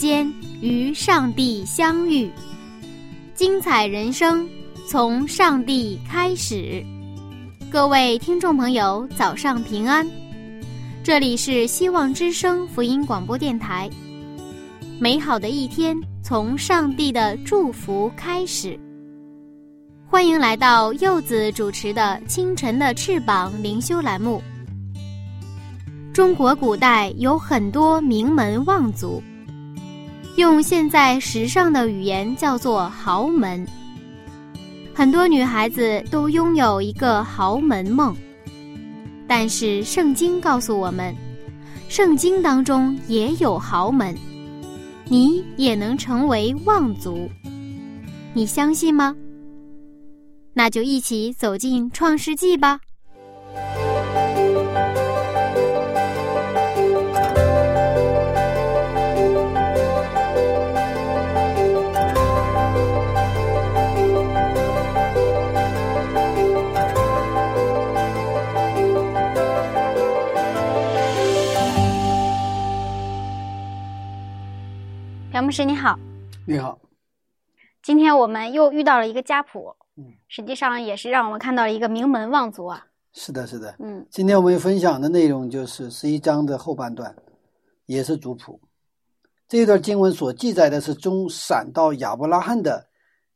间与上帝相遇，精彩人生从上帝开始。各位听众朋友，早上平安！这里是希望之声福音广播电台。美好的一天从上帝的祝福开始。欢迎来到柚子主持的《清晨的翅膀》灵修栏目。中国古代有很多名门望族。用现在时尚的语言叫做豪门。很多女孩子都拥有一个豪门梦，但是圣经告诉我们，圣经当中也有豪门，你也能成为望族，你相信吗？那就一起走进创世纪吧。牧师你好，你好，今天我们又遇到了一个家谱，嗯，实际上也是让我们看到了一个名门望族啊。是的，是的，嗯，今天我们分享的内容就是十一章的后半段，也是族谱。这一段经文所记载的是从闪到亚伯拉罕的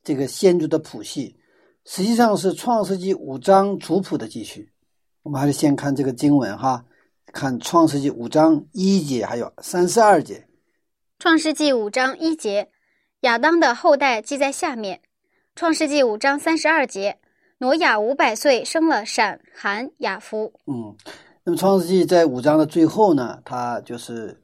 这个先祖的谱系，实际上是创世纪五章族谱的继续。我们还是先看这个经文哈，看创世纪五章一节还有三十二节。创世纪五章一节，亚当的后代记在下面。创世纪五章三十二节，挪亚五百岁生了闪、含、雅夫。嗯，那么创世纪在五章的最后呢，他就是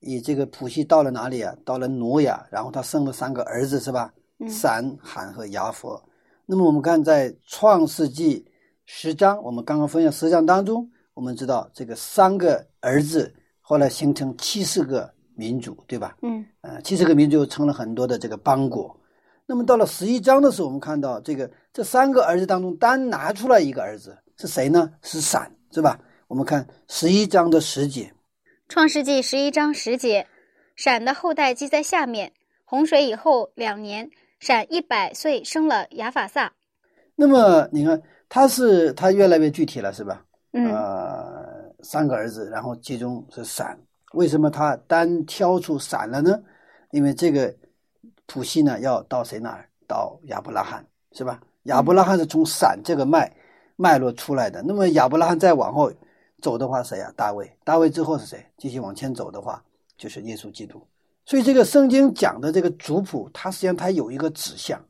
以这个谱系到了哪里啊？到了挪亚，然后他生了三个儿子，是吧？嗯闪、含和雅弗。那么我们看在创世纪十章，我们刚刚分享十章当中，我们知道这个三个儿子后来形成七十个民族，对吧？嗯呃，七十个民族又成了很多的这个邦国。那么到了十一章的时候，我们看到这个这三个儿子当中单拿出来一个儿子是谁呢？是闪，是吧？我们看十一章的十节，创世纪十一章十节，闪的后代记在下面。洪水以后两年，闪一百岁生了亚法萨。那么你看他是他越来越具体了，是吧？嗯呃，三个儿子，然后其中是闪，为什么他单挑出闪了呢？因为这个谱系呢要到谁那儿？到亚伯拉罕，是吧？亚伯拉罕是从闪这个脉脉络出来的。那么亚伯拉罕再往后走的话，谁呀、大卫。大卫之后是谁？继续往前走的话，就是耶稣基督。所以这个圣经讲的这个族谱，它实际上它有一个指向，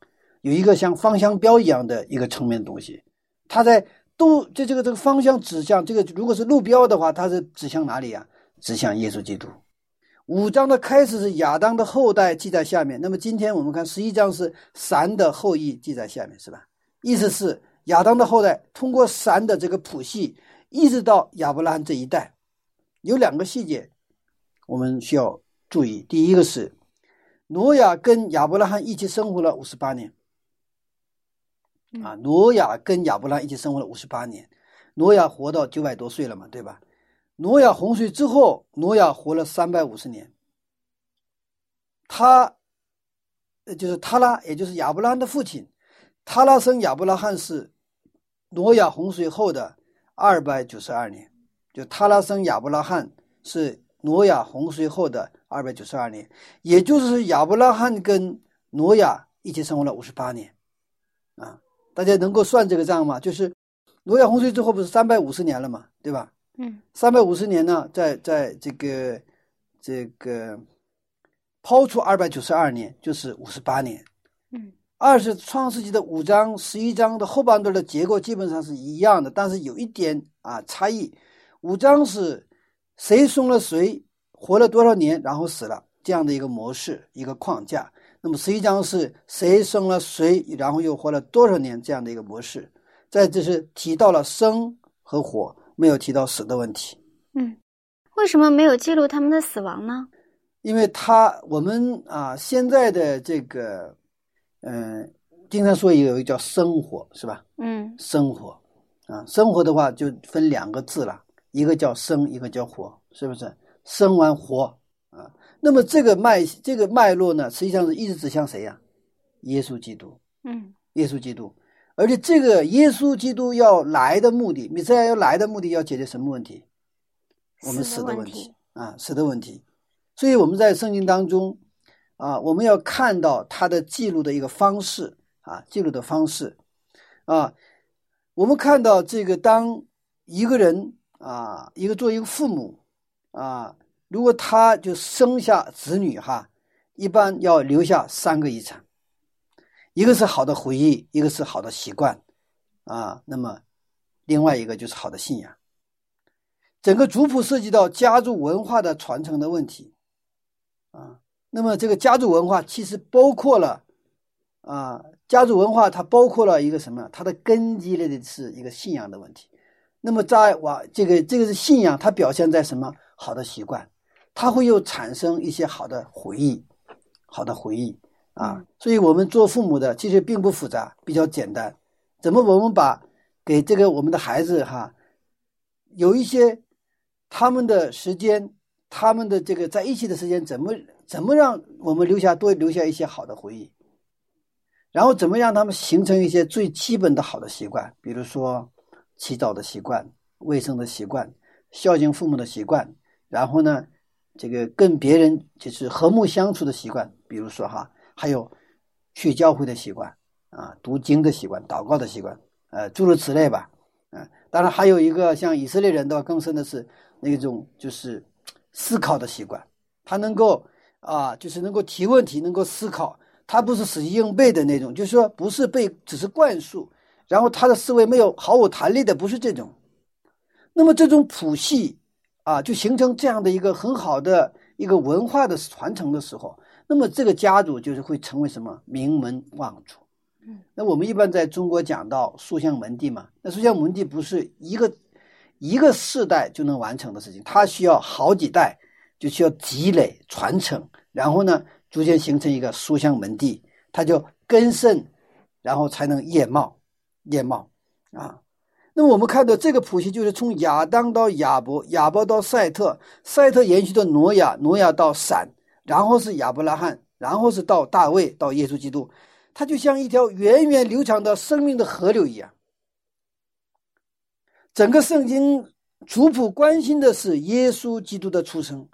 有一个像方向标一样的一个层面的东西。它在都这这个这个方向指向这个，如果是路标的话，它是指向哪里呀、指向耶稣基督。五章的开始是亚当的后代记在下面，那么今天我们看十一章是闪的后裔记在下面，是吧？意思是亚当的后代通过闪的这个谱系，一直到亚伯拉罕这一代，有两个细节我们需要注意。第一个是挪亚跟亚伯拉罕一起生活了五十八年，啊，挪亚跟亚伯拉罕一起生活了五十八年，挪亚活到九百多岁了嘛，对吧？挪亚洪水之后，挪亚活了三百五十年。他，呃，就是他拉，也就是亚伯拉罕的父亲，他拉生亚伯拉罕是挪亚洪水后的二百九十二年，就他拉生亚伯拉罕是挪亚洪水后的二百九十二年，也就是亚伯拉罕跟挪亚一起生活了五十八年，啊，大家能够算这个账吗？就是挪亚洪水之后不是三百五十年了嘛，对吧？嗯三百五十年呢，在在这个这个抛出二百九十二年，就是五十八年。嗯二是创世纪的五章、十一章的后半段的结构基本上是一样的，但是有一点啊差异。五章是谁生了谁，活了多少年，然后死了这样的一个模式、一个框架。那么十一章是谁生了谁，然后又活了多少年这样的一个模式。在这是提到了生和活，没有提到死的问题。嗯，为什么没有记录他们的死亡呢？因为他我们啊现在的这个。嗯，经常说有一个叫生活，是吧？嗯，生活，啊，生活的话就分两个字了，一个叫生，一个叫活，是不是？生完活啊，那么这个脉这个脉络呢，实际上是一直指向谁呀？耶稣基督。嗯，耶稣基督，而且这个耶稣基督要来的目的，米赛亚要来的目的，要解决什么问题？我们死的问题啊，死的问题。所以我们在圣经当中。啊，我们要看到他的记录的一个方式啊，记录的方式啊，我们看到这个，当一个人啊，一个做一个父母啊，如果他就生下子女哈，一般要留下三个遗产，一个是好的回忆，一个是好的习惯啊，那么另外一个就是好的信仰。整个族谱涉及到家族文化的传承的问题啊。那么这个家族文化其实包括了，啊，家族文化它包括了一个什么？它的根基类的是一个信仰的问题。那么在往这个这个是信仰，它表现在什么？好的习惯，它会又产生一些好的回忆，好的回忆啊。所以我们做父母的其实并不复杂，比较简单。怎么我们把给这个我们的孩子哈，有一些他们的时间，他们的这个在一起的时间怎么？怎么让我们留下多留下一些好的回忆，然后怎么让他们形成一些最基本的好的习惯，比如说洗澡的习惯、卫生的习惯、孝敬父母的习惯，然后呢，这个跟别人就是和睦相处的习惯，比如说哈，还有去教会的习惯啊，读经的习惯、祷告的习惯，呃，诸如此类吧，嗯，当然还有一个像以色列人的话，更深的是那种就是思考的习惯，他能够。啊，就是能够提问题，能够思考，他不是死记硬背的那种，就是说不是被只是灌输，然后他的思维没有毫无弹力的，不是这种。那么这种谱系啊，就形成这样的一个很好的一个文化的传承的时候，那么这个家族就是会成为什么名门望族。嗯，那我们一般在中国讲到书香门第嘛，那书香门第不是一个一个世代就能完成的事情，它需要好几代。就需要积累传承，然后呢，逐渐形成一个书香门第，它就根深，然后才能叶茂，叶茂啊。那么我们看到这个谱系，就是从亚当到亚伯，亚伯到赛特，赛特延续到挪亚，挪亚到闪，然后是亚伯拉罕，然后是到大卫，到耶稣基督，它就像一条源远流长的生命的河流一样。整个圣经族谱关心的是耶稣基督的出生。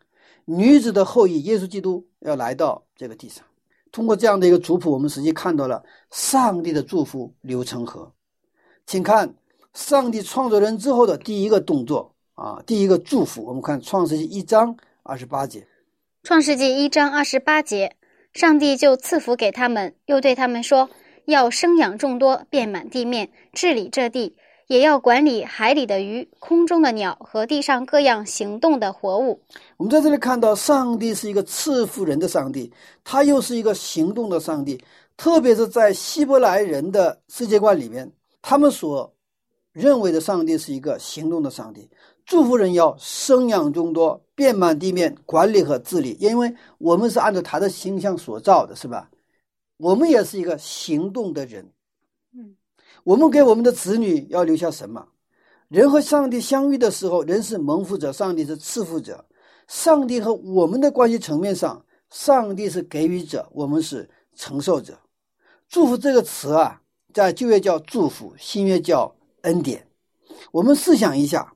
女子的后裔耶稣基督要来到这个地上，通过这样的一个族谱，我们实际看到了上帝的祝福流成河。请看上帝创造人之后的第一个动作啊，第一个祝福。我们看创世纪一章二十八节。创世纪一章二十八节，上帝就赐福给他们，又对他们说：“要生养众多，遍满地面，治理这地。”也要管理海里的鱼、空中的鸟和地上各样行动的活物。我们在这里看到，上帝是一个赐福人的上帝，他又是一个行动的上帝。特别是在希伯来人的世界观里面，他们所认为的上帝是一个行动的上帝，祝福人要生养众多，遍满地面，管理和治理。因为我们是按照他的形象所造的，是吧？我们也是一个行动的人。嗯。我们给我们的子女要留下什么？人和上帝相遇的时候，人是蒙福者，上帝是赐福者。上帝和我们的关系层面上，上帝是给予者，我们是承受者。祝福这个词啊，在旧约叫祝福，新约叫恩典。我们试想一下，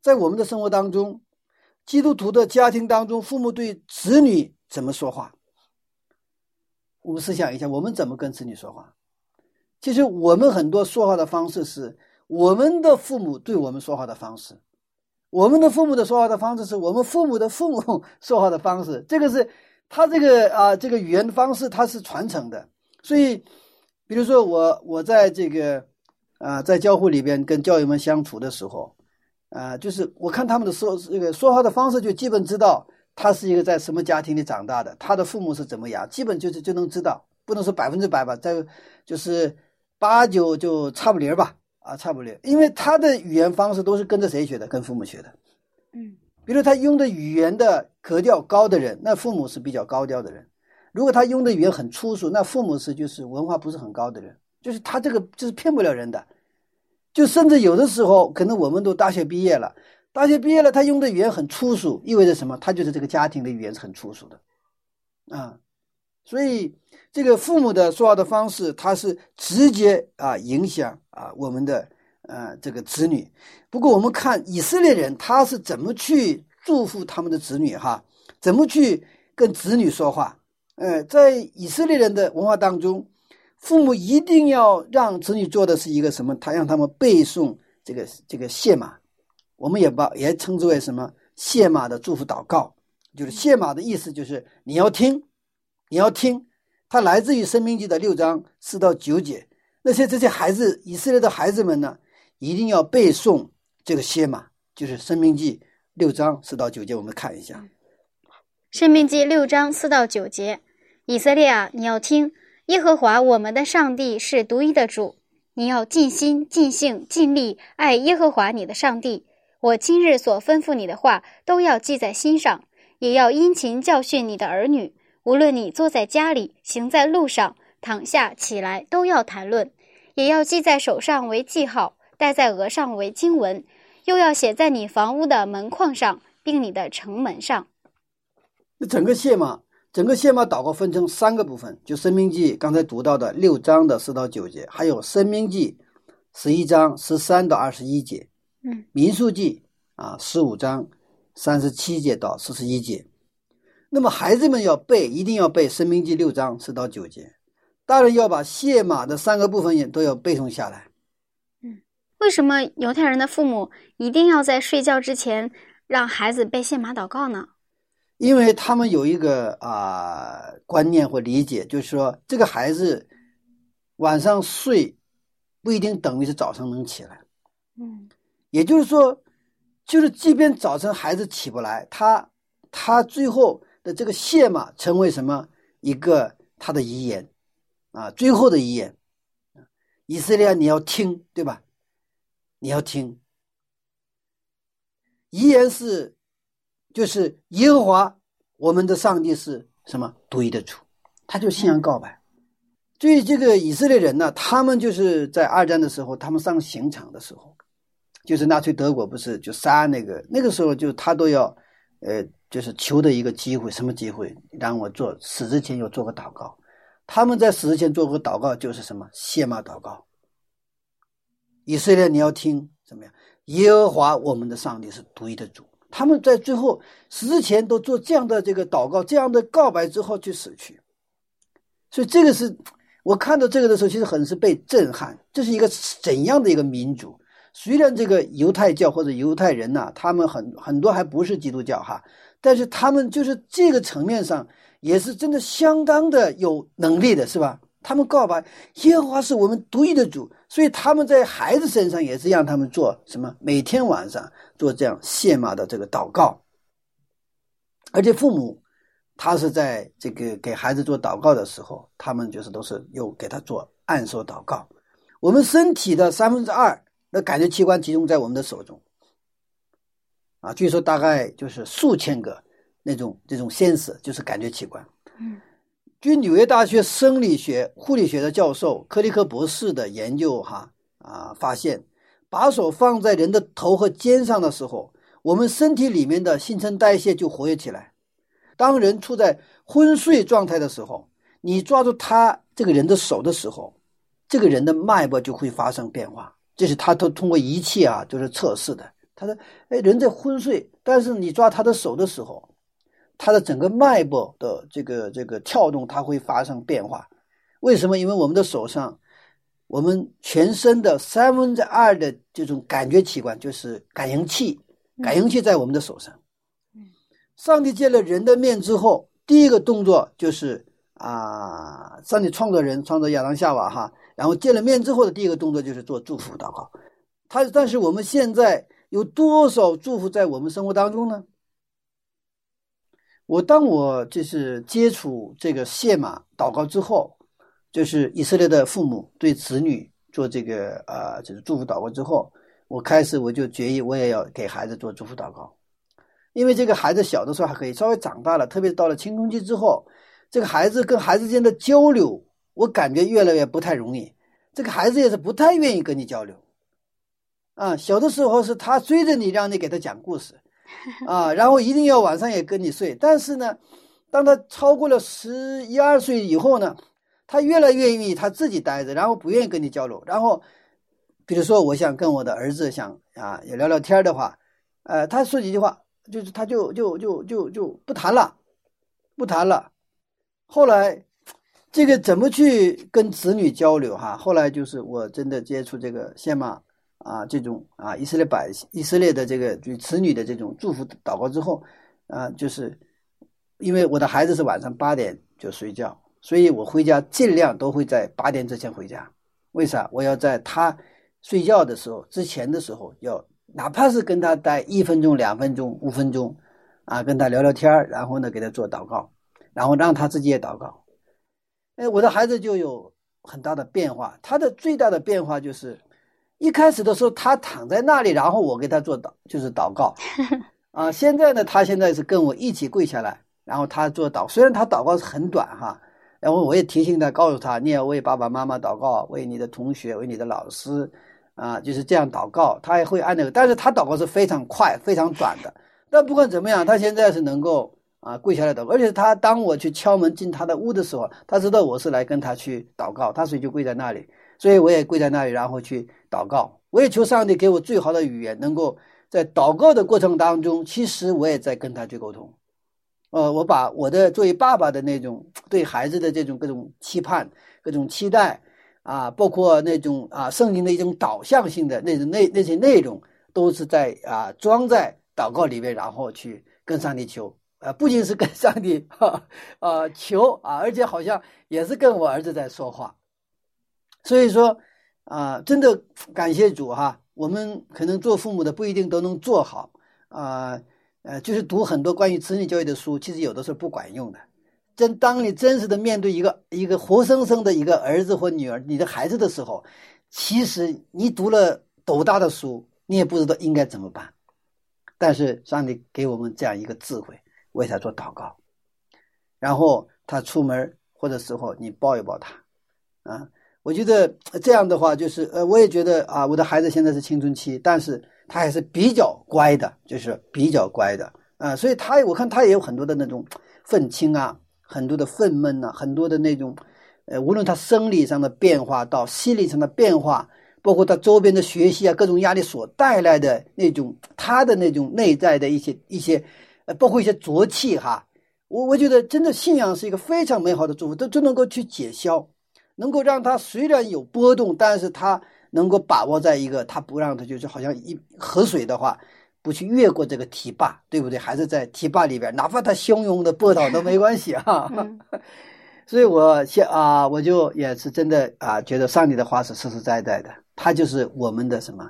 在我们的生活当中，基督徒的家庭当中，父母对子女怎么说话？我们试想一下，我们怎么跟子女说话？其实我们很多说话的方式是我们的父母对我们说话的方式，我们的父母的说话的方式是我们父母的父母 说话的方式。这个是他这个啊这个语言的方式，它是传承的。所以比如说我我在这个啊、在教会里边跟教友们相处的时候，啊、就是我看他们的说这个说话的方式，就基本知道他是一个在什么家庭里长大的，他的父母是怎么样，基本就是就能知道，不能说百分之百吧，在就是八九就差不离儿吧，啊，差不离，因为他的语言方式都是跟着谁学的，跟父母学的。嗯比如他用的语言的格调高的人，那父母是比较高调的人；如果他用的语言很粗俗，那父母是就是文化不是很高的人。就是他这个就是骗不了人的，就甚至有的时候，可能我们都大学毕业了，大学毕业了，他用的语言很粗俗，意味着什么？他就是这个家庭的语言是很粗俗的，啊，所以这个父母的说话的方式，他是直接啊影响啊我们的呃这个子女。不过我们看以色列人他是怎么去祝福他们的子女哈，怎么去跟子女说话？呃，在以色列人的文化当中，父母一定要让子女做的是一个什么？他让他们背诵这个这个谢马，我们也把也称之为什么谢马的祝福祷告，就是谢马的意思就是你要听，你要听，它来自于《生命记》的六章四到九节。那些这些孩子，以色列的孩子们呢，一定要背诵这个谢马，就是《生命记》六章四到九节。我们看一下，生命记六章四到九节，以色列啊，你要听，耶和华我们的上帝是独一的主，你要尽心、尽性、尽力爱耶和华你的上帝。我今日所吩咐你的话，都要记在心上，也要殷勤教训你的儿女。无论你坐在家里，行在路上，躺下起来，都要谈论，也要记在手上为记号，戴在额上为经文，又要写在你房屋的门框上，并你的城门上。那整个谢嘛，整个谢马祷告分成三个部分，就《生命记》刚才读到的六章的四到九节，还有《生命记》十一章十三到二十一节，嗯，《民数记》啊十五章三十七节到四十一节。那么孩子们要背，一定要背《生命记》六章四到九节。大人要把谢马的三个部分也都要背诵下来。嗯为什么犹太人的父母一定要在睡觉之前让孩子背谢马祷告呢？因为他们有一个啊、观念或理解，就是说这个孩子晚上睡不一定等于是早上能起来，嗯。也就是说，就是即便早晨孩子起不来，他他最后的这个谢嘛成为什么？一个他的遗言啊，最后的遗言，以色列你要听，对吧？你要听，遗言是就是耶和华我们的上帝是什么独一的主，他就信仰告白。对于这个以色列人呢，他们就是在二战的时候，他们上刑场的时候，就是纳粹德国不是就杀那个那个时候，就他都要呃，就是求的一个机会，什么机会？让我做死之前要做个祷告。他们在死之前做个祷告，就是什么谢骂祷告。以色列，你要听怎么样？耶和华我们的上帝是独一的主。他们在最后死之前都做这样的这个祷告，这样的告白之后去死去。所以这个是我看到这个的时候，其实很是被震撼。这是一个怎样的一个民族？虽然这个犹太教或者犹太人呐、他们很很多还不是基督教哈，但是他们就是这个层面上也是真的相当的有能力的，是吧？他们告白耶和华是我们独一的主，所以他们在孩子身上也是让他们做什么？每天晚上做这样谢马的这个祷告，而且父母他是在这个给孩子做祷告的时候，他们就是都是又给他做按手祷告。我们身体的三分之二的感觉器官集中在我们的手中，啊，据说大概就是数千个那种这种 sense，就是感觉器官。嗯，据纽约大学生理学、护理学的教授克利克博士的研究，哈啊，发现把手放在人的头和肩上的时候，我们身体里面的新陈代谢就活跃起来。当人处在昏睡状态的时候，你抓住他这个人的手的时候，这个人的脉搏就会发生变化。这是他都通过仪器啊，就是测试的。他说：“哎，人在昏睡，但是你抓他的手的时候，他的整个脉搏的这个这个跳动，它会发生变化。为什么？因为我们的手上，我们全身的三分之二的这种感觉器官就是感应器，感应器在我们的手上。上帝见了人的面之后，第一个动作就是啊，上帝创造人，创造亚当夏娃哈，然后见了面之后的第一个动作就是做祝福祷告。他但是我们现在有多少祝福在我们生活当中呢？我当我就是接触这个谢马祷告之后，就是以色列的父母对子女做这个呃就是祝福祷告之后，我开始我就决议我也要给孩子做祝福祷告，因为这个孩子小的时候还可以，稍微长大了，特别是到了青春期之后，这个孩子跟孩子间的交流，我感觉越来越不太容易，这个孩子也是不太愿意跟你交流，啊，小的时候是他追着你让你给他讲故事。啊，然后一定要晚上也跟你睡。但是呢，当他超过了十一二岁以后呢，他越来越愿意他自己待着，然后不愿意跟你交流。然后，比如说，我想跟我的儿子想啊也聊聊天的话，呃，他说几句话，就是他就就就就就不谈了，不谈了。后来，这个怎么去跟子女交流哈？后来就是我真的接触这个先马。啊，这种啊，以色列百姓、以色列的这个对子女的这种祝福祷告之后，啊，就是因为我的孩子是晚上八点就睡觉，所以我回家尽量都会在八点之前回家。为啥？我要在他睡觉的时候之前的时候，要哪怕是跟他待一分钟、两分钟、五分钟，啊，跟他聊聊天然后呢给他做祷告，然后让他自己也祷告。哎，我的孩子就有很大的变化，他的最大的变化就是。一开始的时候，他躺在那里，然后我给他做祷，就是祷告，啊，现在呢，他现在是跟我一起跪下来，然后他做祷，虽然他祷告是很短哈，然后我也提醒他，告诉他，你要为爸爸妈妈祷告，为你的同学，为你的老师，啊，就是这样祷告，他也会按那个，但是他祷告是非常快、非常短的。但不管怎么样，他现在是能够啊跪下来祷告，而且他当我去敲门进他的屋的时候，他知道我是来跟他去祷告，他所以就跪在那里。所以我也跪在那里，然后去祷告。我也求上帝给我最好的语言，能够在祷告的过程当中，其实我也在跟他去沟通。呃，我把我的作为爸爸的那种对孩子的这种各种期盼、各种期待啊，包括那种啊圣经的一种导向性的那种那那些内容，都是在啊装在祷告里面，然后去跟上帝求。呃，不仅是跟上帝哈啊求啊，而且好像也是跟我儿子在说话。所以说，啊，真的感谢主哈！我们可能做父母的不一定都能做好，啊，呃，就是读很多关于子女教育的书，其实有的时候不管用的。真当你真实的面对一个一个活生生的一个儿子或女儿，你的孩子的时候，其实你读了斗大的书，你也不知道应该怎么办。但是上帝给我们这样一个智慧，为他做祷告，然后他出门或者时候你抱一抱他，啊。我觉得这样的话，就是呃，我也觉得啊，我的孩子现在是青春期，但是他还是比较乖的，就是比较乖的啊，所以他我看他也有很多的那种愤青啊，很多的愤懑呐，很多的那种，呃，无论他生理上的变化到心理上的变化，包括他周边的学习啊，各种压力所带来的那种他的那种内在的一些一些，呃，包括一些浊气哈，我我觉得真的信仰是一个非常美好的祝福，都都能够去解消。能够让他虽然有波动，但是他能够把握在一个，他不让他就是好像一河水的话，不去越过这个堤坝，对不对？还是在堤坝里边，哪怕他汹涌的波涛都没关系啊。所以我现啊，我就也是真的啊，觉得上帝的话是实实在在的，他就是我们的什么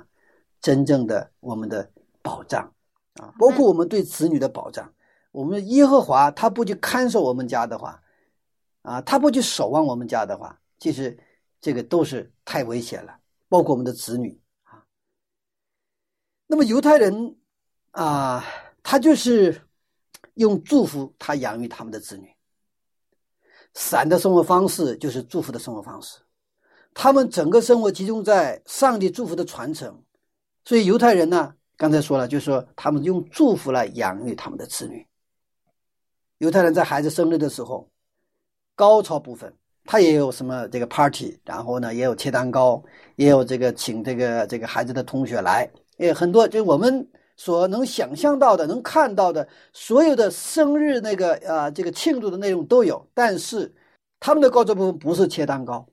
真正的我们的保障啊，包括我们对子女的保障。我们耶和华他不去看守我们家的话，啊，他不去守望我们家的话。其实，这个都是太危险了，包括我们的子女啊。那么犹太人啊，他就是用祝福他养育他们的子女。散的生活方式就是祝福的生活方式，他们整个生活集中在上帝祝福的传承。所以犹太人呢，刚才说了，就是说他们用祝福来养育他们的子女。犹太人在孩子生日的时候，高潮部分。他也有什么这个 party，然后呢，也有切蛋糕，也有这个请这个这个孩子的同学来，也很多，就我们所能想象到的、能看到的，所有的生日那个啊，这个庆祝的内容都有。但是他们的高潮部分不是切蛋糕，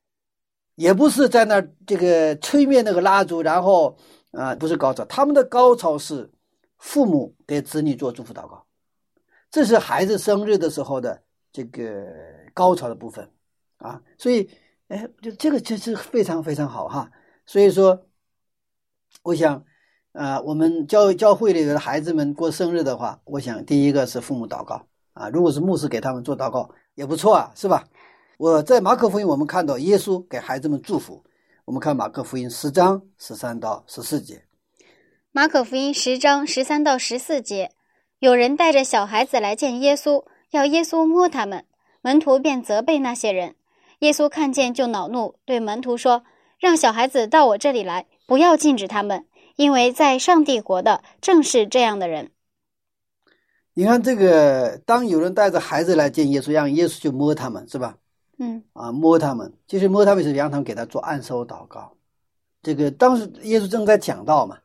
也不是在那这个吹灭那个蜡烛，然后啊，不是高潮，他们的高潮是父母给子女做祝福祷告，这是孩子生日的时候的这个高潮的部分啊。所以，哎，就这个就是非常非常好哈。所以说，我想，呃，我们教教会里的孩子们过生日的话，我想第一个是父母祷告啊，如果是牧师给他们做祷告也不错啊，是吧？我在马可福音我们看到耶稣给孩子们祝福，我们看马可福音十章十三到十四节。马可福音十章十三到十四节，有人带着小孩子来见耶稣，要耶稣摸他们，门徒便责备那些人。耶稣看见就恼怒，对门徒说：“让小孩子到我这里来，不要禁止他们，因为在上帝国的正是这样的人。”你看这个，当有人带着孩子来见耶稣，让耶稣去摸他们，是吧？嗯啊，摸他们，其实摸他们是让他们给他做按手祷告。这个当时耶稣正在讲道嘛。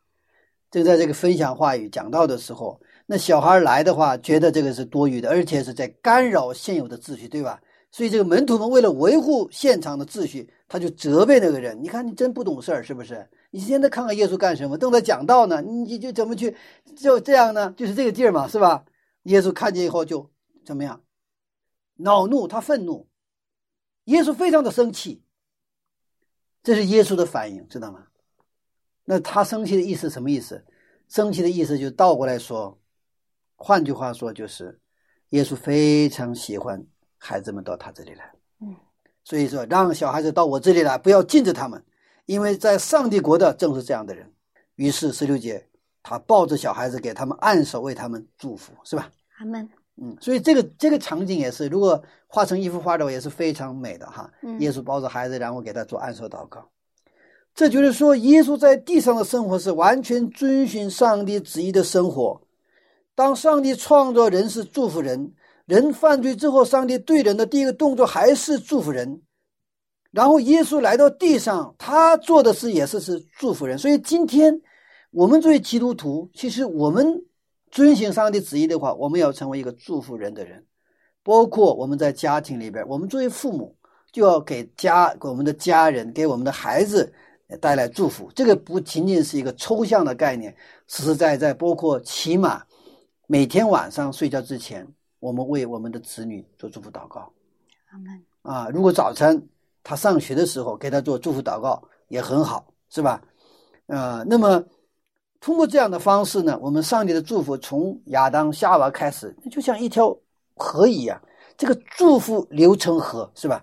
正在这个分享话语讲到的时候，那小孩来的话，觉得这个是多余的，而且是在干扰现有的秩序，对吧？所以这个门徒们为了维护现场的秩序，他就责备那个人：“你看，你真不懂事儿，是不是？你现在看看耶稣干什么？正在讲道呢，你就怎么去就这样呢？就是这个劲儿嘛，是吧？”耶稣看见以后就怎么样？恼怒，他愤怒。耶稣非常的生气，这是耶稣的反应，知道吗？那他生气的意思什么意思？生气的意思就倒过来说，换句话说就是，耶稣非常喜欢孩子们到他这里来。嗯，所以说让小孩子到我这里来，不要禁止他们，因为在上帝国的正是这样的人。于是十六节，他抱着小孩子给他们按手，为他们祝福，是吧？阿门。嗯，所以这个这个场景也是，如果画成一幅画的话，也是非常美的哈。嗯耶稣抱着孩子，然后给他做按手祷告。这就是说，耶稣在地上的生活是完全遵循上帝旨意的生活。当上帝创造人是祝福人，人犯罪之后，上帝对人的第一个动作还是祝福人。然后耶稣来到地上，他做的事也是是祝福人。所以今天我们作为基督徒，其实我们遵循上帝旨意的话，我们要成为一个祝福人的人。包括我们在家庭里边，我们作为父母，就要给家给我们的家人，给我们的孩子。带来祝福，这个不仅仅是一个抽象的概念，实实在在包括起码每天晚上睡觉之前，我们为我们的子女做祝福祷告。阿门。啊，如果早晨他上学的时候给他做祝福祷告也很好，是吧？呃，那么通过这样的方式呢，我们上帝的祝福从亚当夏娃开始，那就像一条河一样，这个祝福流成河，是吧？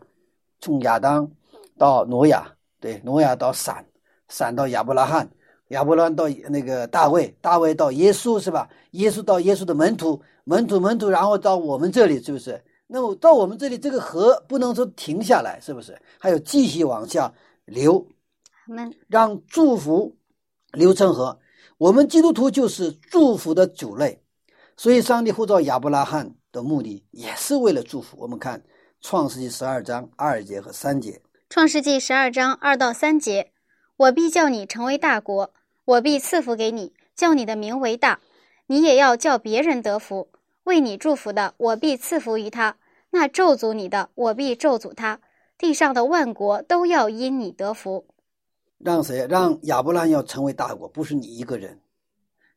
从亚当到挪亚。对，挪亚到闪，闪到亚伯拉罕，亚伯拉罕到那个大卫，大卫到耶稣，是吧？耶稣到耶稣的门徒，门徒门徒，然后到我们这里，是不是？那么到我们这里，这个河不能说停下来，是不是？还有继续往下流，让祝福流成河。我们基督徒就是祝福的主类，所以上帝呼召亚伯拉罕的目的也是为了祝福。我们看创世纪十二章二节和三节。创世纪十二章二到三节：我必叫你成为大国，我必赐福给你，叫你的名为大。你也要叫别人得福。为你祝福的，我必赐福于他；那咒诅你的，我必咒诅他。地上的万国都要因你得福。让谁？让亚伯拉罕要成为大国，不是你一个人。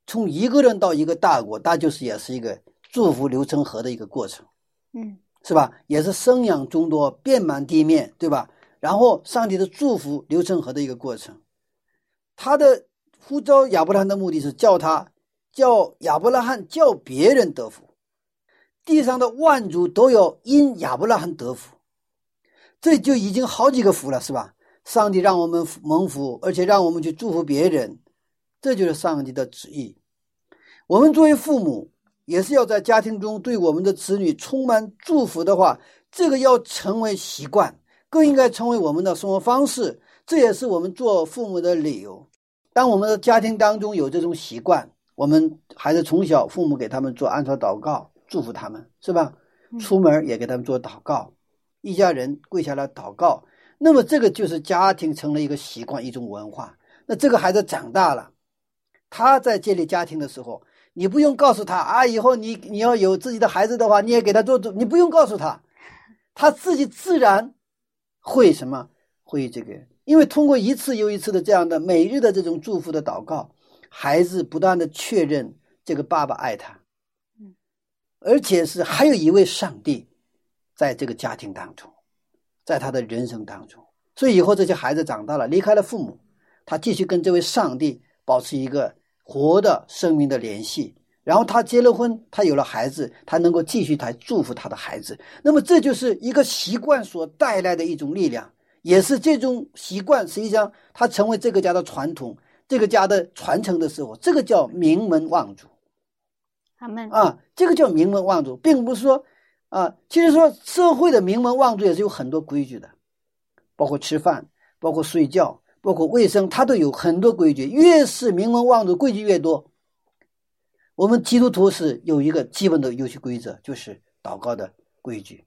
从一个人到一个大国，那就是也是一个祝福流成河的一个过程。嗯，是吧？也是生养众多，遍满地面，对吧？然后，上帝的祝福流成河的一个过程，他的呼召亚伯拉罕的目的是叫他叫亚伯拉罕叫别人得福，地上的万族都要因亚伯拉罕得福，这就已经好几个福了，是吧？上帝让我们蒙福，而且让我们去祝福别人，这就是上帝的旨意。我们作为父母，也是要在家庭中对我们的子女充满祝福的话，这个要成为习惯。更应该成为我们的生活方式，这也是我们做父母的理由。当我们的家庭当中有这种习惯，我们孩子从小父母给他们做安朝祷告，祝福他们，是吧？出门也给他们做祷告，一家人跪下来祷告，那么这个就是家庭成了一个习惯，一种文化。那这个孩子长大了，他在建立家庭的时候，你不用告诉他啊，以后你你要有自己的孩子的话，你也给他做做，你不用告诉他，他自己自然。会什么？会这个？因为通过一次又一次的这样的每日的这种祝福的祷告，孩子不断的确认这个爸爸爱他，嗯，而且是还有一位上帝，在这个家庭当中，在他的人生当中。所以以后这些孩子长大了，离开了父母，他继续跟这位上帝保持一个活的生命的联系。然后他结了婚，他有了孩子，他能够继续来祝福他的孩子。那么这就是一个习惯所带来的一种力量，也是这种习惯实际上他成为这个家的传统，这个家的传承的时候，这个叫名门望族。他们啊，这个叫名门望族，并不是说啊，其实说社会的名门望族也是有很多规矩的，包括吃饭，包括睡觉，包括卫生，它都有很多规矩。越是名门望族，规矩越多。我们基督徒是有一个基本的游戏规则，就是祷告的规矩、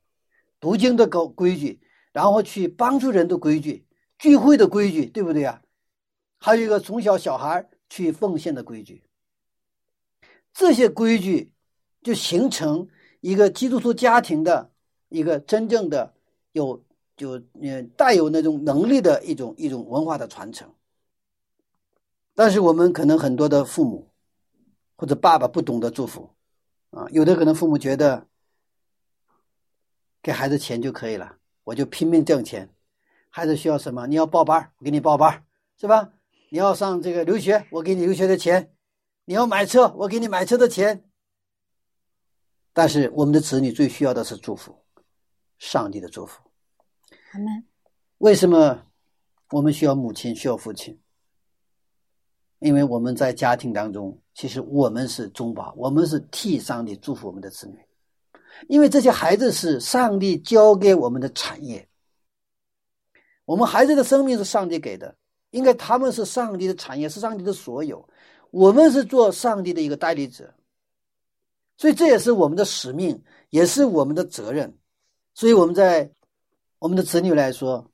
读经的规规矩，然后去帮助人的规矩、聚会的规矩，对不对啊？还有一个从小小孩去奉献的规矩。这些规矩就形成一个基督徒家庭的一个真正的有就呃带有那种能力的一种一种文化的传承。但是我们可能很多的父母。或者爸爸不懂得祝福，啊，有的可能父母觉得给孩子钱就可以了，我就拼命挣钱。孩子需要什么？你要报班我给你报班是吧？你要上这个留学，我给你留学的钱；你要买车，我给你买车的钱。但是我们的子女最需要的是祝福，上帝的祝福。阿门。为什么我们需要母亲，需要父亲？因为我们在家庭当中，其实我们是中保，我们是替上帝祝福我们的子女，因为这些孩子是上帝交给我们的产业，我们孩子的生命是上帝给的，应该他们是上帝的产业，是上帝的所有，我们是做上帝的一个代理者，所以这也是我们的使命，也是我们的责任，所以我们在我们的子女来说，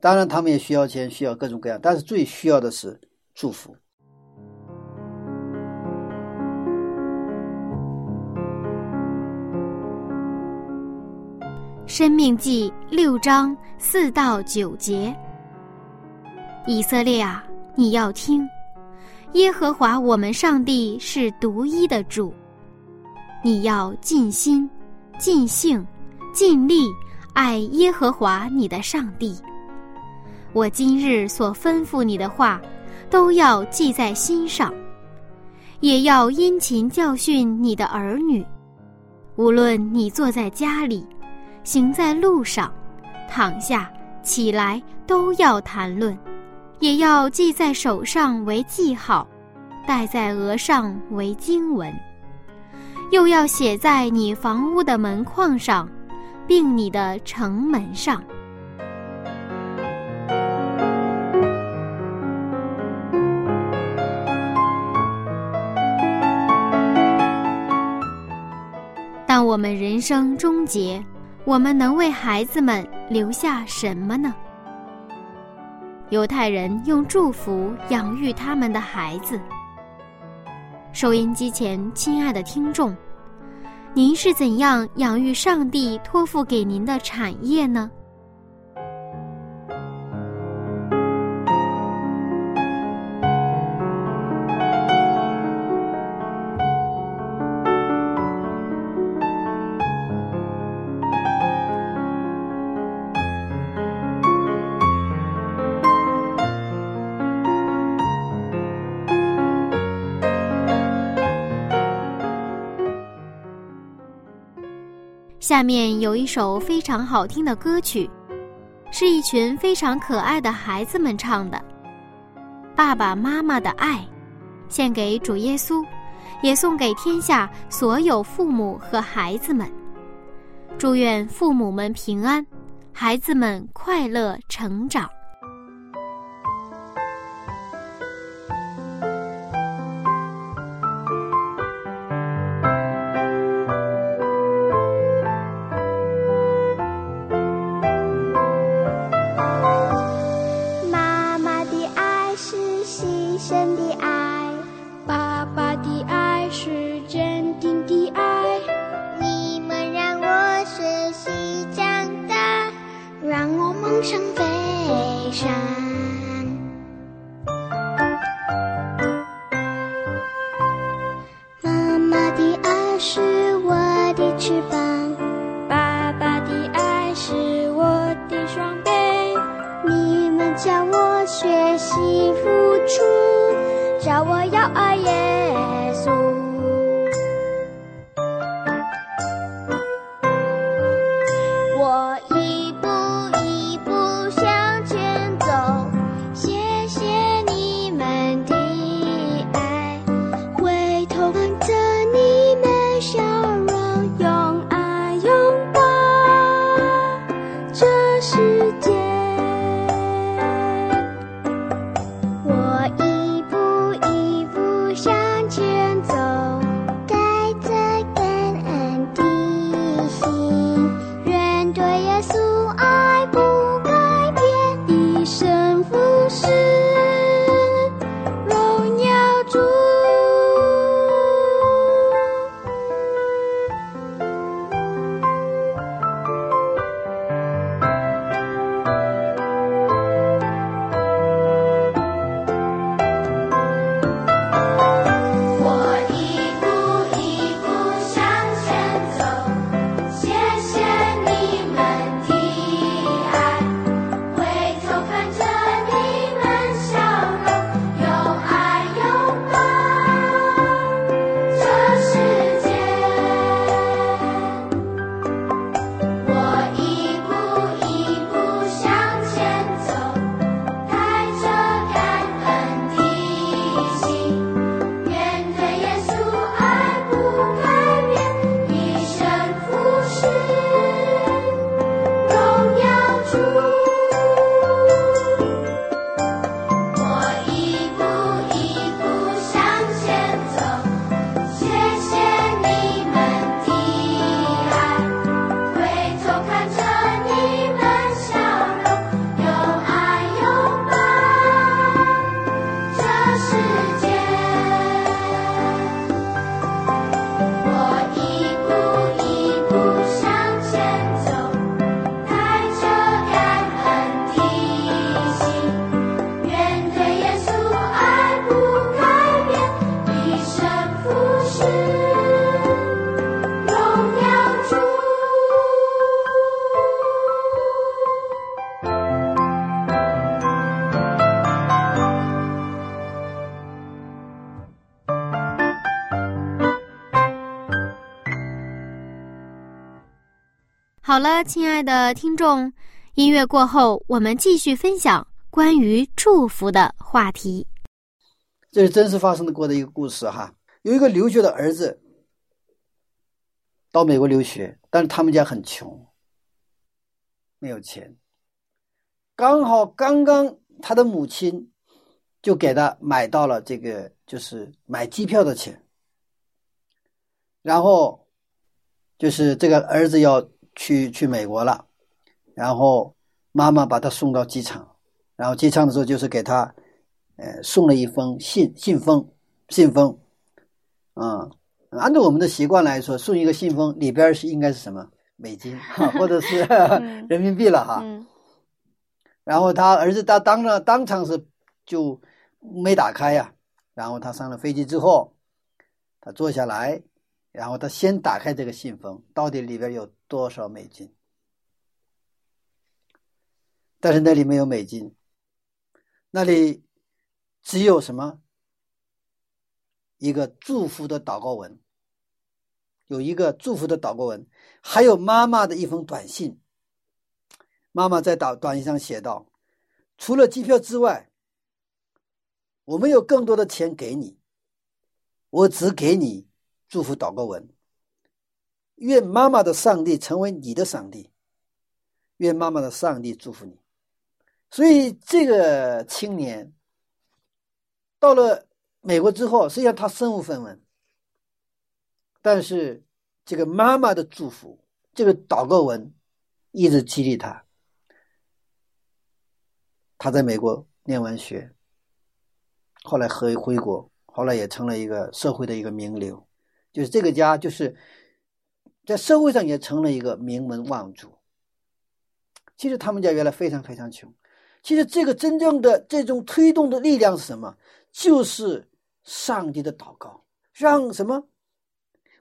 当然他们也需要钱，需要各种各样，但是最需要的是祝福。生命记六章四到九节，以色列啊，你要听，耶和华我们上帝是独一的主，你要尽心、尽性、尽力爱耶和华你的上帝。我今日所吩咐你的话，都要记在心上，也要殷勤教训你的儿女，无论你坐在家里。行在路上，躺下起来都要谈论，也要记在手上为记号，戴在额上为经文，又要写在你房屋的门框上，并你的城门上。当我们人生终结。我们能为孩子们留下什么呢？犹太人用祝福养育他们的孩子。收音机前，亲爱的听众，您是怎样养育上帝托付给您的产业呢？下面有一首非常好听的歌曲，是一群非常可爱的孩子们唱的《爸爸妈妈的爱》，献给主耶稣，也送给天下所有父母和孩子们。祝愿父母们平安，孩子们快乐成长。好了，亲爱的听众，音乐过后，我们继续分享关于祝福的话题。这是真实发生的过的一个故事哈。有一个留学的儿子到美国留学，但是他们家很穷，没有钱。刚好刚刚他的母亲就给他买到了这个，就是买机票的钱。然后就是这个儿子要去去美国了，然后妈妈把他送到机场，然后机场的时候就是给他。呃，送了一封信，信封，信封，啊、按照我们的习惯来说，送一个信封里边是应该是什么美金哈，或者是 人民币了哈。嗯然后他儿子他当了当场是就没打开呀、然后他上了飞机之后，他坐下来，然后他先打开这个信封，到底里边有多少美金？但是那里没有美金，那里只有什么？一个祝福的祷告文，有一个祝福的祷告文，还有妈妈的一封短信。妈妈在短短信上写道：“除了机票之外，我没有更多的钱给你，我只给你祝福祷告文。愿妈妈的上帝成为你的上帝，愿妈妈的上帝祝福你。”所以这个青年到了美国之后，实际上他身无分文，但是这个妈妈的祝福，这个祷告文一直激励他。他在美国念完学，后来回回国，后来也成了一个社会的一个名流，就是这个家就是在社会上也成了一个名门望族。其实他们家原来非常非常穷。其实这个真正的这种推动的力量是什么？就是上帝的祷告，让什么？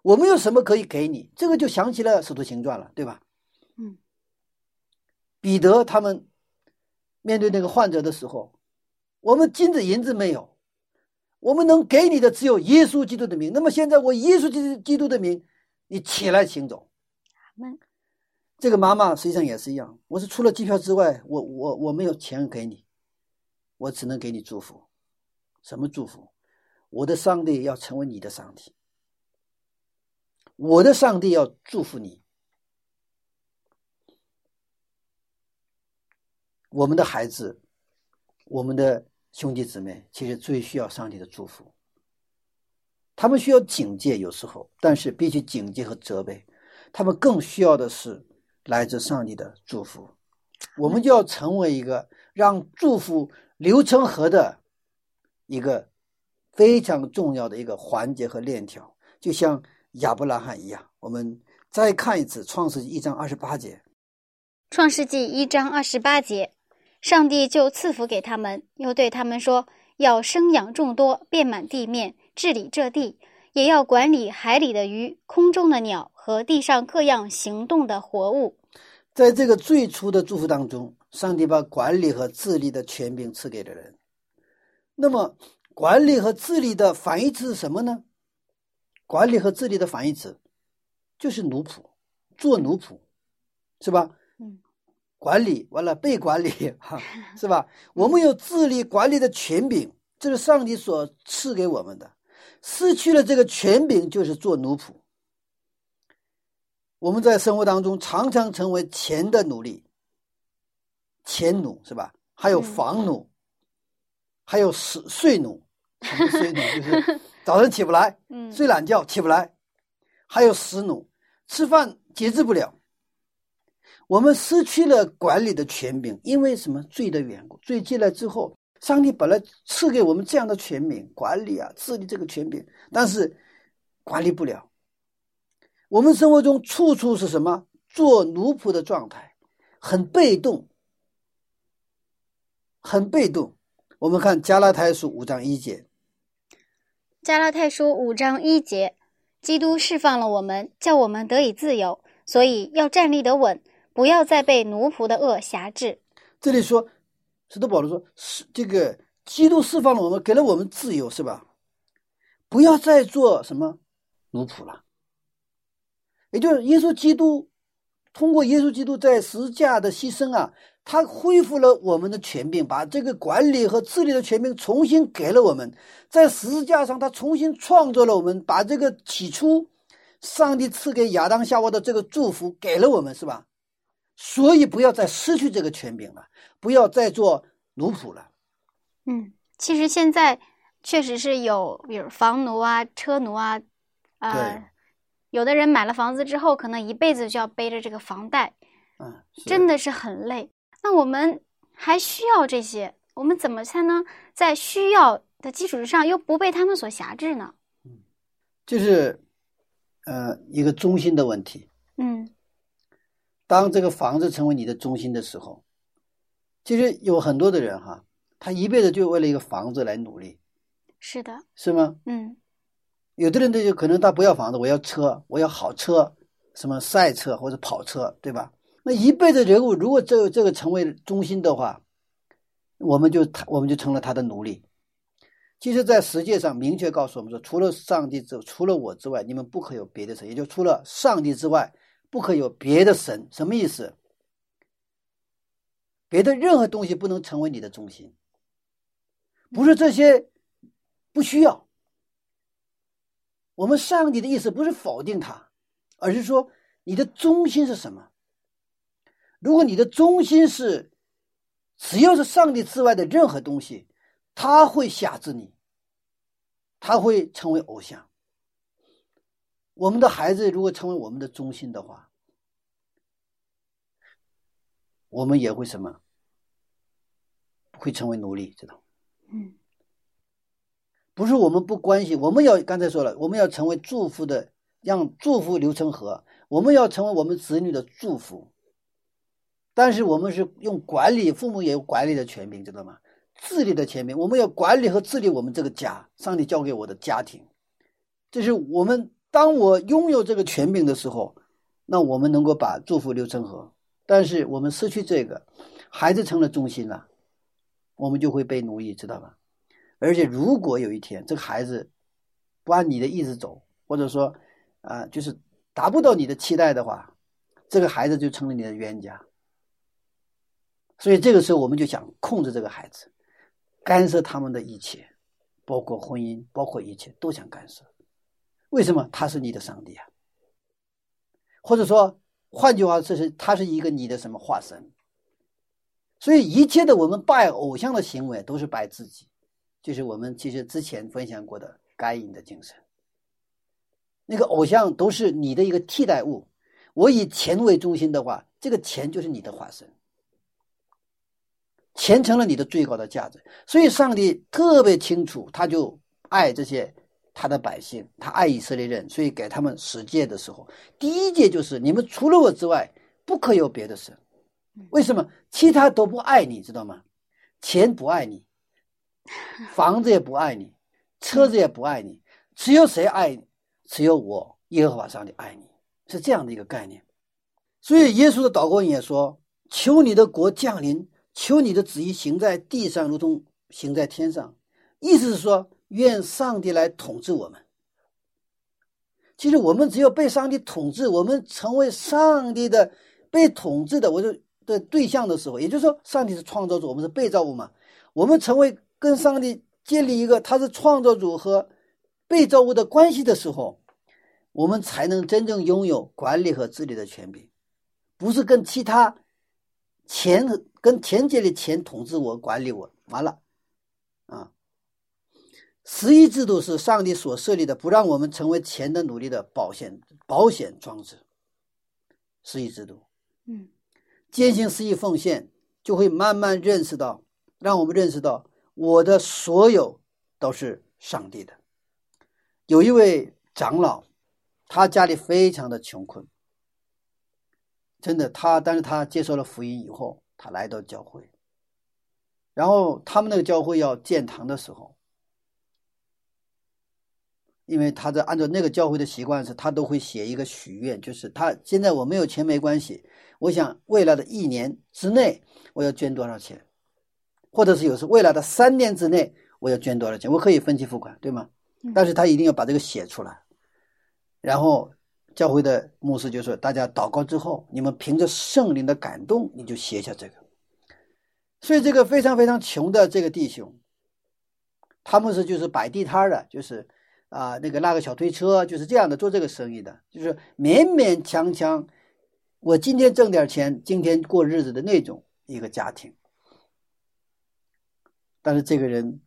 我们有什么可以给你？这个就想起了《使徒行传》了，对吧？嗯，彼得他们面对那个患者的时候，我们金子银子没有，我们能给你的只有耶稣基督的名。那么现在我耶稣基督基督的名，你起来行走。这个妈妈实际上也是一样，我是除了机票之外，我我我没有钱给你，我只能给你祝福。什么祝福？我的上帝要成为你的上帝，我的上帝要祝福你。我们的孩子，我们的兄弟姊妹，其实最需要上帝的祝福。他们需要警戒，有时候，但是比起警戒和责备，他们更需要的是来自上帝的祝福。我们就要成为一个让祝福流成河的一个非常重要的一个环节和链条，就像亚伯拉罕一样。我们再看一次《创世纪》一章二十八节。创世纪一章二十八节，上帝就赐福给他们，又对他们说：“要生养众多，遍满地面，治理这地，也要管理海里的鱼、空中的鸟和地上各样行动的活物。在这个最初的祝福当中，上帝把管理和治理的权柄赐给了人。那么，管理和治理的反义词是什么呢？管理和治理的反义词就是奴仆，做奴仆，是吧？嗯，管理完了被管理，哈，是吧？我们有治理管理的权柄，这是上帝所赐给我们的。失去了这个权柄，就是做奴仆。我们在生活当中常常成为钱的奴隶，钱奴是吧？还有房奴，还有睡睡奴，睡奴就是早上起不来，嗯睡懒觉起不来，还有食奴，吃饭节制不了。我们失去了管理的权柄，因为什么罪的缘故？罪进来之后，上帝本来赐给我们这样的权柄，管理啊、治理这个权柄，但是管理不了。我们生活中处处是什么？做奴仆的状态，很被动，很被动。我们看加拉太书五章一节，加拉太书五章一节，基督释放了我们，叫我们得以自由，所以要站立得稳，不要再被奴仆的恶辖制。这里说，使徒保罗说，是这个基督释放了我们，给了我们自由，是吧？不要再做什么奴仆了。也就是耶稣基督通过耶稣基督在十字架的牺牲啊，他恢复了我们的权柄，把这个管理和治理的权柄重新给了我们。在十字架上，他重新创造了我们，把这个起初上帝赐给亚当夏娃的这个祝福给了我们，是吧？所以不要再失去这个权柄了，不要再做奴仆了。嗯，其实现在确实是有，比如房奴啊、车奴啊，呃，有的人买了房子之后，可能一辈子就要背着这个房贷，嗯，真的是很累。那我们还需要这些，我们怎么才能在需要的基础之上，又不被他们所辖制呢？嗯就是呃一个中心的问题。嗯当这个房子成为你的中心的时候，其实有很多的人哈，他一辈子就为了一个房子来努力，是的，是吗？嗯有的人他就可能他不要房子，我要车，我要好车，什么赛车或者跑车，对吧？那一辈子人物如果这这个成为中心的话，我们就他我们就成了他的奴隶。其实，在世界上明确告诉我们说，除了上帝之除了我之外，你们不可有别的神，也就除了上帝之外，不可有别的神。什么意思？别的任何东西不能成为你的中心，不是这些不需要。我们上帝的意思不是否定他，而是说你的中心是什么？如果你的中心是只要是上帝之外的任何东西，他会辖制你，他会成为偶像。我们的孩子如果成为我们的中心的话，我们也会什么？会成为奴隶，知道吗？嗯不是我们不关心，我们要刚才说了，我们要成为祝福的，让祝福流成河，我们要成为我们子女的祝福。但是我们是用管理，父母也有管理的权柄，知道吗？治理的权柄，我们要管理和治理我们这个家，上帝交给我的家庭。这是我们当我拥有这个权柄的时候，那我们能够把祝福流成河。但是我们失去这个，孩子成了中心了，我们就会被奴役，知道吧？而且如果有一天这个孩子不按你的意思走，或者说啊、就是达不到你的期待的话，这个孩子就成了你的冤家。所以这个时候我们就想控制这个孩子，干涉他们的一切，包括婚姻，包括一切都想干涉。为什么？他是你的上帝啊，或者说，换句话，这是他是一个你的什么化身？所以一切的我们拜偶像的行为都是拜自己，就是我们其实之前分享过的该隐的精神。那个偶像都是你的一个替代物。我以钱为中心的话，这个钱就是你的化身，钱成了你的最高的价值。所以上帝特别清楚，他就爱这些他的百姓，他爱以色列人，所以给他们十诫的时候，第一诫就是你们除了我之外，不可有别的神。为什么？其他都不爱你，知道吗？钱不爱你，房子也不爱你，车子也不爱你，只有谁爱你？只有我耶和华上帝爱你，是这样的一个概念。所以耶稣的祷告也说：“求你的国降临，求你的旨意行在地上，如同行在天上。”意思是说，愿上帝来统治我们。其实我们只有被上帝统治，我们成为上帝的被统治的我就的对象的时候，也就是说，上帝是创造主，我们是被造物嘛。我们成为跟上帝建立一个他是创造主和被造物的关系的时候，我们才能真正拥有管理和治理的权柄，不是跟其他钱跟田界的钱统治我、管理我。完了，啊，十一制度是上帝所设立的，不让我们成为钱的奴隶的保险保险装置。十一制度，嗯，坚信十一奉献，就会慢慢认识到，让我们认识到我的所有都是上帝的。有一位长老，他家里非常的穷困，真的，他但是他接受了福音以后，他来到教会，然后他们那个教会要建堂的时候，因为他在按照那个教会的习惯是，他都会写一个许愿，就是他现在我没有钱没关系，我想未来的一年之内我要捐多少钱，或者是有时未来的三年之内我要捐多少钱，我可以分期付款，对吗？但是他一定要把这个写出来，然后教会的牧师就说：大家祷告之后，你们凭着圣灵的感动，你就写下这个。所以这个非常非常穷的这个弟兄，他们是就是摆地摊的，就是啊那个拉个小推车，就是这样的做这个生意的，就是勉勉强强，我今天挣点钱，今天过日子的那种一个家庭。但是这个人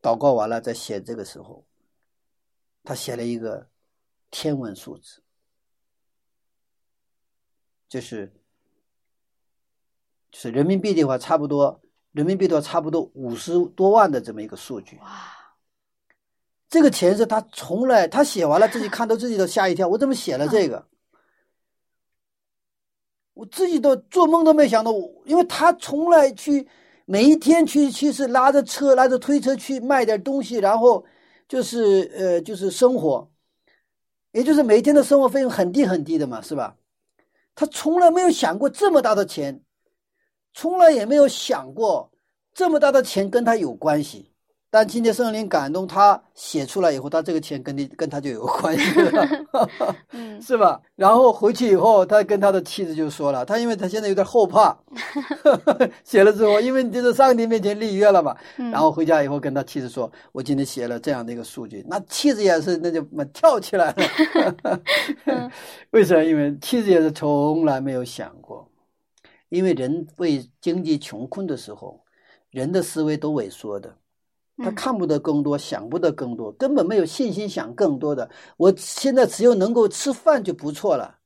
祷告完了，在写这个时候，他写了一个天文数字，就是就是人民币的话，差不多人民币的话，差不多五十多万的这么一个数据。哇，这个钱是他从来他写完了，自己看到自己都吓一跳，我怎么写了这个？我自己都做梦都没想到，因为他从来去每一天去去是拉着车拉着推车去卖点东西，然后就是呃就是生活，也就是每天的生活费用很低很低的嘛，是吧？他从来没有想过这么大的钱，从来也没有想过这么大的钱跟他有关系。但今天圣灵感动他写出来以后，他这个钱跟你跟他就有关系了。嗯 是吧？然后回去以后，他跟他的妻子就说了，他因为他现在有点后怕，写了之后，因为你就是上帝面前立约了嘛，嗯然后回家以后跟他妻子说，我今天写了这样的一个数据，那妻子也是那就嘛跳起来了，为什么？因为妻子也是从来没有想过，因为人为经济穷困的时候，人的思维都萎缩的。他嗯看不得更多，想不得更多，根本没有信心想更多的。我现在只有能够吃饭就不错了，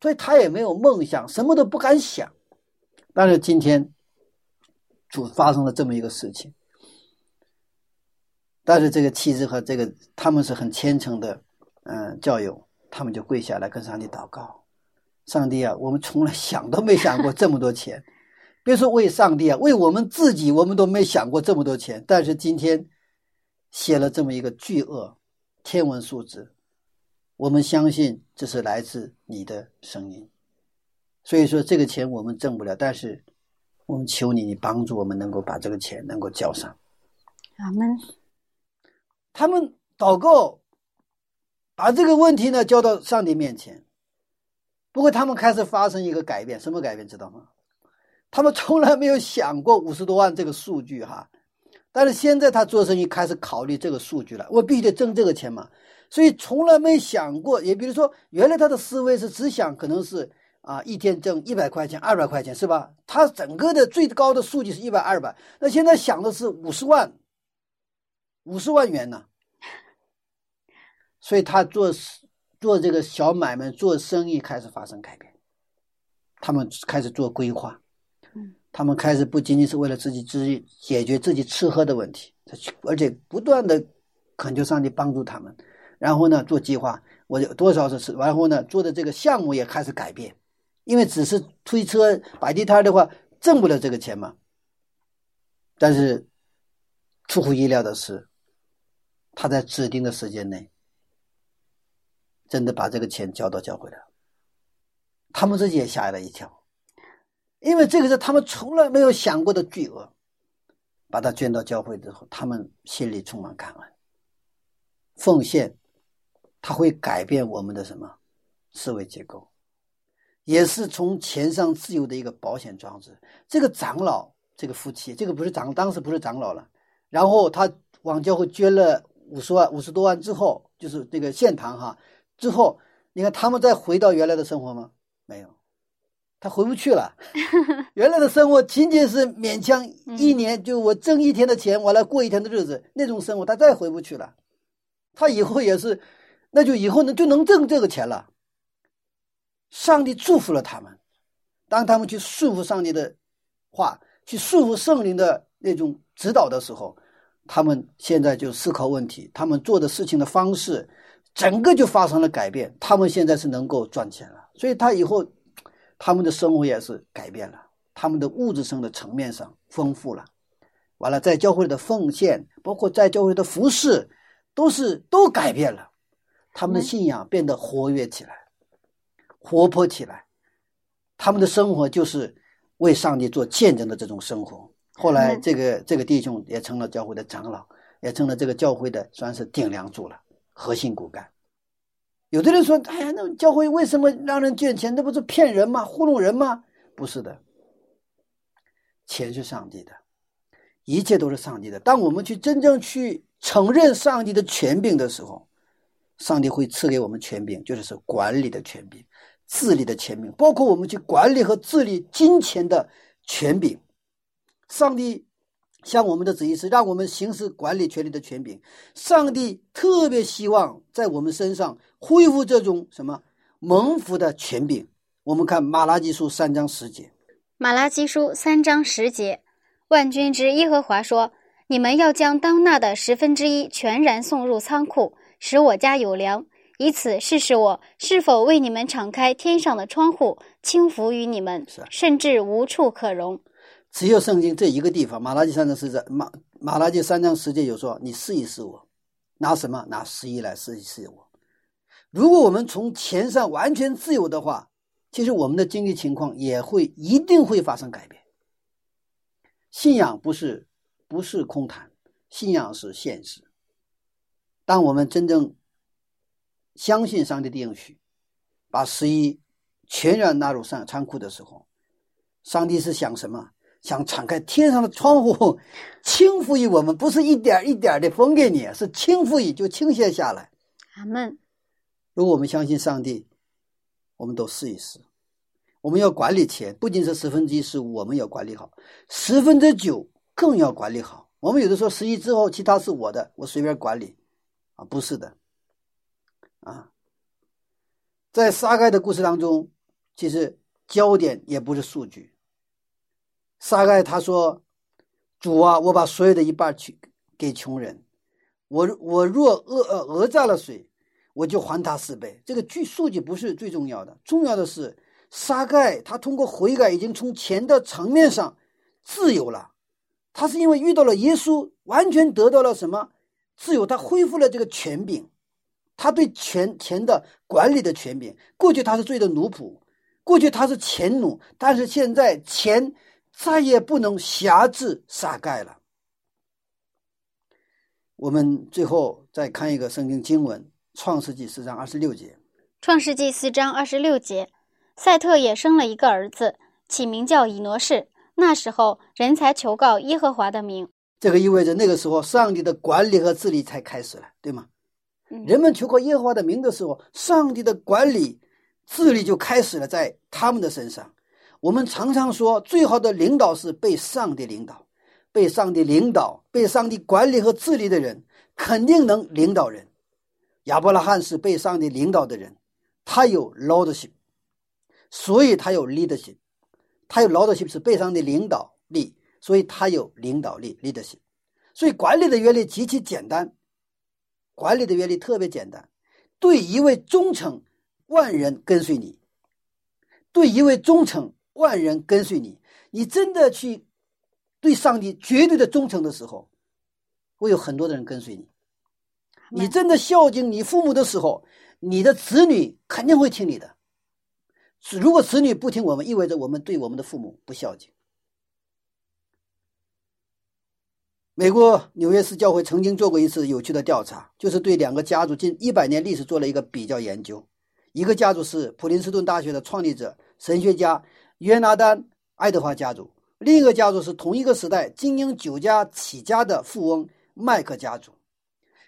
所以他也没有梦想，什么都不敢想。但是今天，主发生了这么一个事情，但是这个妻子和这个他们是很虔诚的，嗯、教友，他们就跪下来跟上帝祷告：上帝啊，我们从来想都没想过这么多钱。别说为上帝啊，为我们自己，我们都没想过这么多钱。但是今天写了这么一个巨额天文数字，我们相信这是来自你的声音。所以说这个钱我们挣不了，但是我们求你，你帮助我们能够把这个钱能够交上。阿门。他们祷告，把这个问题呢交到上帝面前。不过他们开始发生一个改变，什么改变知道吗？他们从来没有想过五十多万这个数据哈，但是现在他做生意开始考虑这个数据了，我必须得挣这个钱嘛，所以从来没想过。也比如说，原来他的思维是只想可能是啊一天挣一百块钱、二百块钱是吧？他整个的最高的数据是一百、二百，那现在想的是五十万，五十万元呢，所以他做做这个小买卖、做生意开始发生改变，他们开始做规划，他们开始不仅仅是为了自己自己解决自己吃喝的问题，而且不断的恳求上帝帮助他们，然后呢做计划，我有多少是吃，然后呢做的这个项目也开始改变，因为只是推车摆地摊的话挣不了这个钱嘛，但是出乎意料的是，他在指定的时间内。真的把这个钱交到教会了，他们自己也吓了一跳，因为这个是他们从来没有想过的巨额，把它捐到教会之后，他们心里充满感恩。奉献，它会改变我们的什么思维结构，也是从钱上自由的一个保险装置。这个长老，这个夫妻，这个不是长，当时不是长老了，然后他往教会捐了五十万、五十多万之后，就是这个献堂哈。之后，你看他们再回到原来的生活吗？没有，他回不去了。原来的生活仅仅是勉强一年，就我挣一天的钱，我来过一天的日子，那种生活他再回不去了。他以后也是，那就以后呢就能挣这个钱了。上帝祝福了他们，当他们去顺服上帝的话，去顺服圣灵的那种指导的时候，他们现在就思考问题，他们做的事情的方式。整个就发生了改变，他们现在是能够赚钱了，所以他以后他们的生活也是改变了，他们的物质生的层面上丰富了，完了在教会的奉献，包括在教会的服饰，都是都改变了，他们的信仰变得活跃起来，活泼起来，他们的生活就是为上帝做见证的这种生活。后来这个这个弟兄也成了教会的长老，也成了这个教会的算是顶梁柱了。核心骨干，有的人说：“哎呀，那教会为什么让人捐钱？那不是骗人吗？糊弄人吗？”不是的，钱是上帝的，一切都是上帝的。当我们去真正去承认上帝的权柄的时候，上帝会赐给我们权柄，就是是管理的权柄、治理的权柄，包括我们去管理和治理金钱的权柄。上帝。像我们的旨意是让我们行使管理权力的权柄，上帝特别希望在我们身上恢复这种什么蒙福的权柄。我们看马拉基书三章十节，马拉基书三章十节，万军之耶和华说：“你们要将当纳的十分之一全然送入仓库，使我家有粮，以此试试我是否为你们敞开天上的窗户，轻浮于你们，甚至无处可容。”只有圣经这一个地方，马拉基三章十节，马马拉基三章十节有说：“你试一试我，拿什么？拿十一来试一试我。”如果我们从钱上完全自由的话，其实我们的经济情况也会一定会发生改变。信仰不是不是空谈，信仰是现实。当我们真正相信上帝的应许，把十一全然纳入上仓库的时候，上帝是想什么？想敞开天上的窗户，倾覆于我们，不是一点一点的分给你，是倾覆于就倾泻下来。阿门。如果我们相信上帝，我们都试一试。我们要管理钱，不仅是十分之一是我们要管理好，十分之九更要管理好。我们有的时候十一之后，其他是我的，我随便管理，啊，不是的，啊，在撒该的故事当中，其实焦点也不是数据。撒盖他说：“主啊，我把所有的一半去给穷人。我我若讹呃讹诈了谁，我就还他四倍。这个据数据不是最重要的，重要的是撒盖他通过悔改，已经从钱的层面上自由了。他是因为遇到了耶稣，完全得到了什么自由？他恢复了这个权柄，他对钱钱的管理的权柄。过去他是罪的奴仆，过去他是钱奴，但是现在钱。再也不能辖制撒盖了。我们最后再看一个圣经经文，《创世纪》四章二十六节。创世纪四章二十六节，赛特也生了一个儿子，起名叫以挪士。那时候，人才求告耶和华的名。这个意味着那个时候，上帝的管理和治理才开始了，对吗？嗯人们求告耶和华的名的时候，上帝的管理、治理就开始了在他们的身上。我们常常说，最好的领导是被上帝领导，被上帝领导、被上帝管理和治理的人，肯定能领导人。亚伯拉罕是被上帝领导的人，他有 lordship，所以他有 leadership，他有 lordship 是被上帝领导力，所以他有领导力 leadership。所以管理的原理极其简单，管理的原理特别简单，对一位忠诚，万人跟随你；对一位忠诚，万人跟随你。你真的去对上帝绝对的忠诚的时候，会有很多的人跟随你。你真的孝敬你父母的时候，你的子女肯定会听你的。如果子女不听我们，意味着我们对我们的父母不孝敬。美国纽约市教会曾经做过一次有趣的调查，就是对两个家族近一百年历史做了一个比较研究。一个家族是普林斯顿大学的创立者神学家约拿丹·爱德华家族，另一个家族是同一个时代经营酒家起家的富翁麦克家族。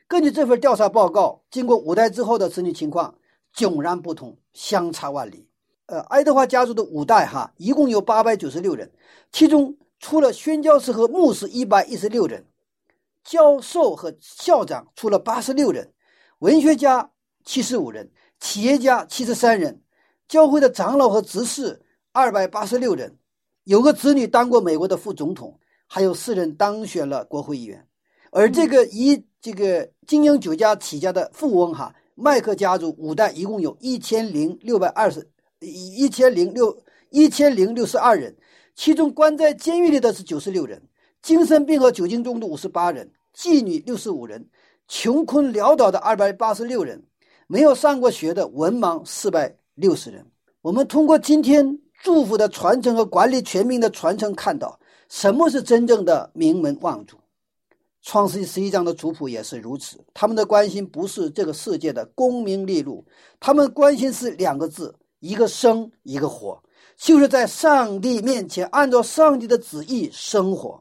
根据这份调查报告，经过五代之后的子女情况迥然不同，相差万里。呃，爱德华家族的五代哈，一共有八百九十六人，其中除了宣教士和牧师一百一十六人，教授和校长出了八十六人，文学家七十五人，企业家七十三人，教会的长老和执事二百八十六人，有个子女当过美国的副总统，还有四人当选了国会议员。而这个以这个经营酒家起家的富翁哈，麦克家族五代一共有一千零六百二十，一一千零六一千零六十二人，其中关在监狱里的是九十六人，精神病和酒精中毒五十八人，妓女六十五人，穷困潦倒的二百八十六人，没有上过学的文盲四百六十人。我们通过今天祝福的传承和管理全民的传承，看到什么是真正的名门望族。创世纪十一章的族谱也是如此，他们的关心不是这个世界的功名利禄，他们关心是两个字：一个生，一个活，就是在上帝面前按照上帝的旨意生活。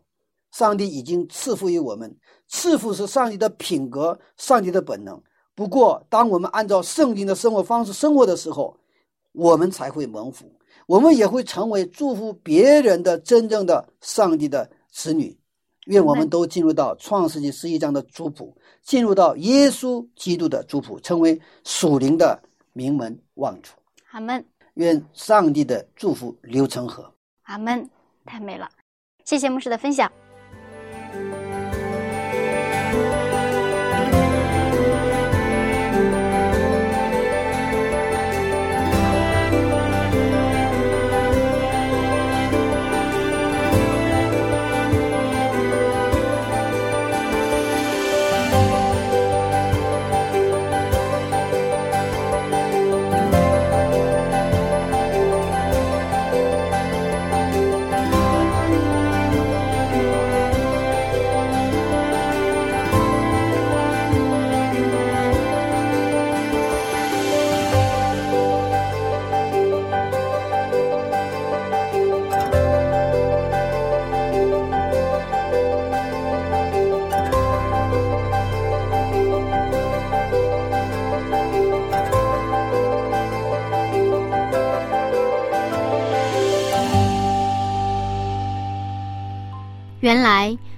上帝已经赐福于我们，赐福是上帝的品格，上帝的本能。不过，当我们按照圣经的生活方式生活的时候，我们才会蒙福，我们也会成为祝福别人的真正的上帝的子女。愿我们都进入到创世纪十一章的族谱，进入到耶稣基督的族谱，成为属灵的名门望族。阿门，愿上帝的祝福流成河。阿门，太美了，谢谢牧师的分享。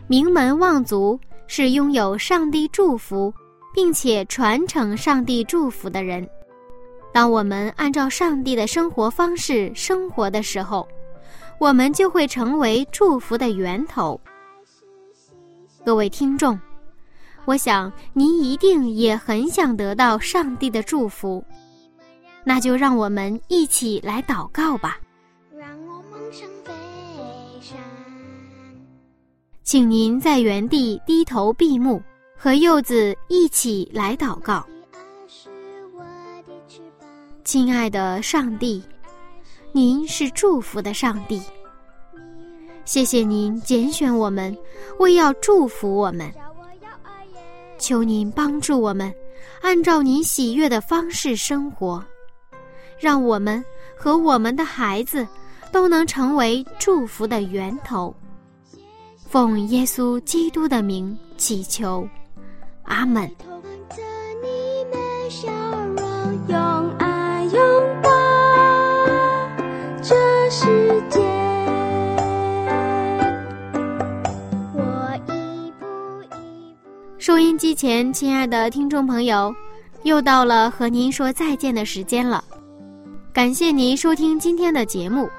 名门望族是拥有上帝祝福，并且传承上帝祝福的人。当我们按照上帝的生活方式生活的时候，我们就会成为祝福的源头。各位听众，我想您一定也很想得到上帝的祝福，那就让我们一起来祷告吧。请您在原地低头闭目，和柚子一起来祷告。亲爱的上帝，您是祝福的上帝，谢谢您拣选我们，为要祝福我们。求您帮助我们，按照您喜悦的方式生活，让我们和我们的孩子都能成为祝福的源头。奉耶稣基督的名祈求，阿门。同着你们笑容，用爱拥抱这世界。我一步一步。收音机前，亲爱的听众朋友，又到了和您说再见的时间了。感谢您收听今天的节目，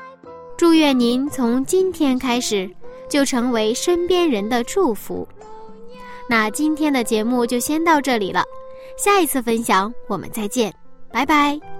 祝愿您从今天开始就成为身边人的祝福。那今天的节目就先到这里了，下一次分享我们再见，拜拜。